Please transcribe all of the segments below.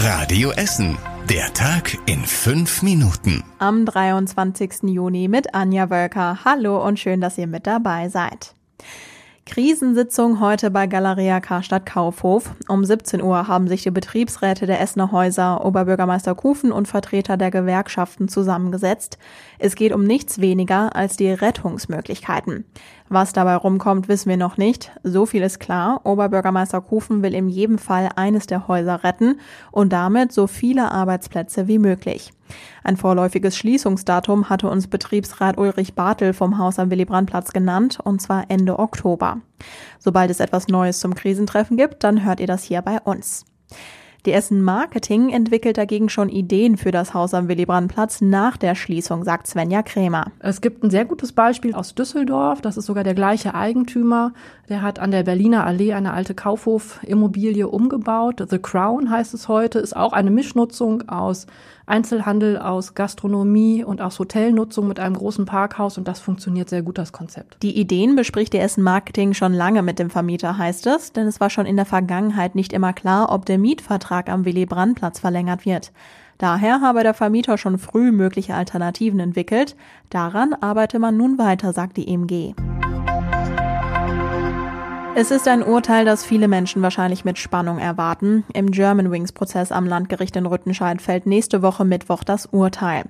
Radio Essen. Der Tag in fünf Minuten. Am 23. Juni mit Anja Wölker. Hallo und schön, dass ihr mit dabei seid. Krisensitzung heute bei Galeria Karstadt Kaufhof. Um 17 Uhr haben sich die Betriebsräte der Essener Häuser, Oberbürgermeister Kufen und Vertreter der Gewerkschaften zusammengesetzt. Es geht um nichts weniger als die Rettungsmöglichkeiten. Was dabei rumkommt, wissen wir noch nicht. So viel ist klar. Oberbürgermeister Kufen will in jedem Fall eines der Häuser retten und damit so viele Arbeitsplätze wie möglich. Ein vorläufiges Schließungsdatum hatte uns Betriebsrat Ulrich Bartel vom Haus am Willy-Brandt-Platz genannt, und zwar Ende Oktober. Sobald es etwas Neues zum Krisentreffen gibt, dann hört ihr das hier bei uns. Die Essen Marketing entwickelt dagegen schon Ideen für das Haus am Willy-Brandt-Platz nach der Schließung, sagt Svenja Krämer. Es gibt ein sehr gutes Beispiel aus Düsseldorf. Das ist sogar der gleiche Eigentümer. Der hat an der Berliner Allee eine alte Kaufhofimmobilie umgebaut. The Crown heißt es heute, ist auch eine Mischnutzung aus Einzelhandel, aus Gastronomie und aus Hotelnutzung mit einem großen Parkhaus und das funktioniert sehr gut, das Konzept. Die Ideen bespricht die Essen Marketing schon lange mit dem Vermieter, heißt es, denn es war schon in der Vergangenheit nicht immer klar, ob der Mietvertrag am Willy-Brandt-Platz verlängert wird. Daher habe der Vermieter schon früh mögliche Alternativen entwickelt. Daran arbeite man nun weiter, sagt die EMG. Es ist ein Urteil, das viele Menschen wahrscheinlich mit Spannung erwarten. Im Germanwings-Prozess am Landgericht in Rüttenscheid fällt nächste Woche Mittwoch das Urteil.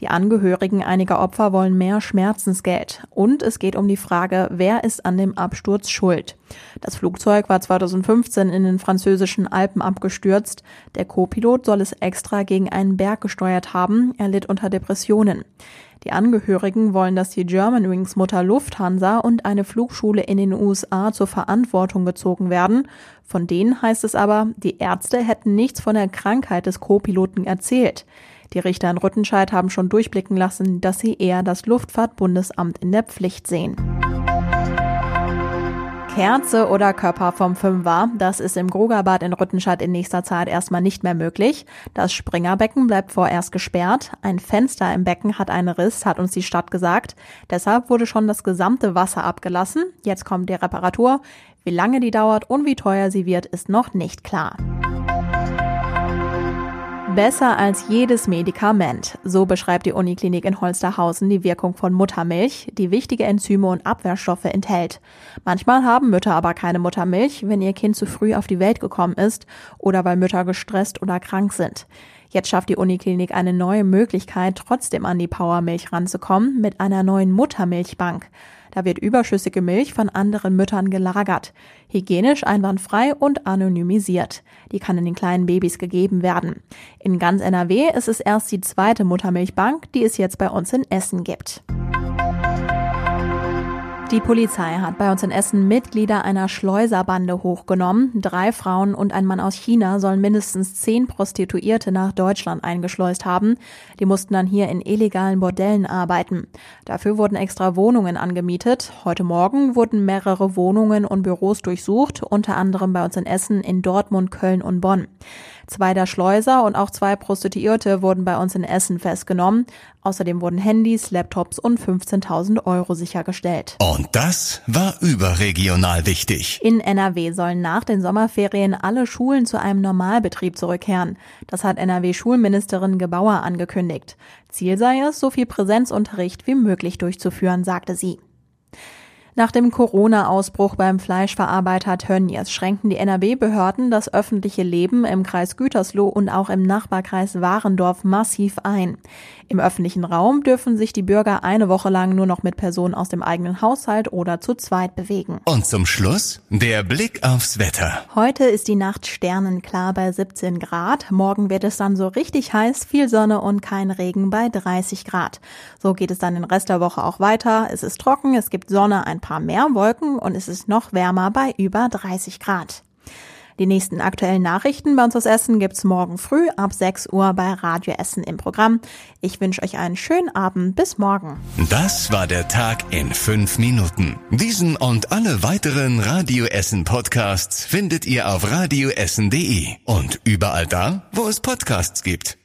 Die Angehörigen einiger Opfer wollen mehr Schmerzensgeld. Und es geht um die Frage, wer ist an dem Absturz schuld. Das Flugzeug war 2015 in den französischen Alpen abgestürzt. Der Co-Pilot soll es extra gegen einen Berg gesteuert haben. Er litt unter Depressionen. Die Angehörigen wollen, dass die Germanwings Mutter Lufthansa und eine Flugschule in den USA zur Verantwortung gezogen werden. Von denen heißt es aber, die Ärzte hätten nichts von der Krankheit des Co-Piloten erzählt. Die Richter in Rüttenscheid haben schon durchblicken lassen, dass sie eher das Luftfahrtbundesamt in der Pflicht sehen. Kerze oder Körper vom Fünfer, das ist im Grugerbad in Rüttenscheid in nächster Zeit erstmal nicht mehr möglich. Das Springerbecken bleibt vorerst gesperrt. Ein Fenster im Becken hat einen Riss, hat uns die Stadt gesagt. Deshalb wurde schon das gesamte Wasser abgelassen. Jetzt kommt die Reparatur. Wie lange die dauert und wie teuer sie wird, ist noch nicht klar. Besser als jedes Medikament. So beschreibt die Uniklinik in Holsterhausen die Wirkung von Muttermilch, die wichtige Enzyme und Abwehrstoffe enthält. Manchmal haben Mütter aber keine Muttermilch, wenn ihr Kind zu früh auf die Welt gekommen ist oder weil Mütter gestresst oder krank sind. Jetzt schafft die Uniklinik eine neue Möglichkeit, trotzdem an die Powermilch ranzukommen mit einer neuen Muttermilchbank. Da wird überschüssige Milch von anderen Müttern gelagert. Hygienisch einwandfrei und anonymisiert. Die kann in den kleinen Babys gegeben werden. In ganz NRW ist es erst die zweite Muttermilchbank, die es jetzt bei uns in Essen gibt. Die Polizei hat bei uns in Essen Mitglieder einer Schleuserbande hochgenommen. Drei Frauen und ein Mann aus China sollen mindestens zehn Prostituierte nach Deutschland eingeschleust haben. Die mussten dann hier in illegalen Bordellen arbeiten. Dafür wurden extra Wohnungen angemietet. Heute Morgen wurden mehrere Wohnungen und Büros durchsucht, unter anderem bei uns in Essen, in Dortmund, Köln und Bonn. Zwei der Schleuser und auch zwei Prostituierte wurden bei uns in Essen festgenommen. Außerdem wurden Handys, Laptops und 15.000 Euro sichergestellt. Und das war überregional wichtig. In NRW sollen nach den Sommerferien alle Schulen zu einem Normalbetrieb zurückkehren. Das hat NRW-Schulministerin Gebauer angekündigt. Ziel sei es, so viel Präsenzunterricht wie möglich durchzuführen, sagte sie. Nach dem Corona-Ausbruch beim Fleischverarbeiter Tönnies schränken die NRW-Behörden das öffentliche Leben im Kreis Gütersloh und auch im Nachbarkreis Warendorf massiv ein. Im öffentlichen Raum dürfen sich die Bürger eine Woche lang nur noch mit Personen aus dem eigenen Haushalt oder zu zweit bewegen. Und zum Schluss der Blick aufs Wetter. Heute ist die Nacht sternenklar bei 17 Grad. Morgen wird es dann so richtig heiß, viel Sonne und kein Regen bei 30 Grad. So geht es dann den Rest der Woche auch weiter. Es ist trocken, es gibt Sonne, ein paar mehr Wolken und es ist noch wärmer bei über 30 Grad. Die nächsten aktuellen Nachrichten bei uns aus Essen gibt's morgen früh ab 6 Uhr bei Radio Essen im Programm. Ich wünsche euch einen schönen Abend. Bis morgen. Das war der Tag in fünf Minuten. Diesen und alle weiteren Radio Essen Podcasts findet ihr auf radioessen.de und überall da, wo es Podcasts gibt.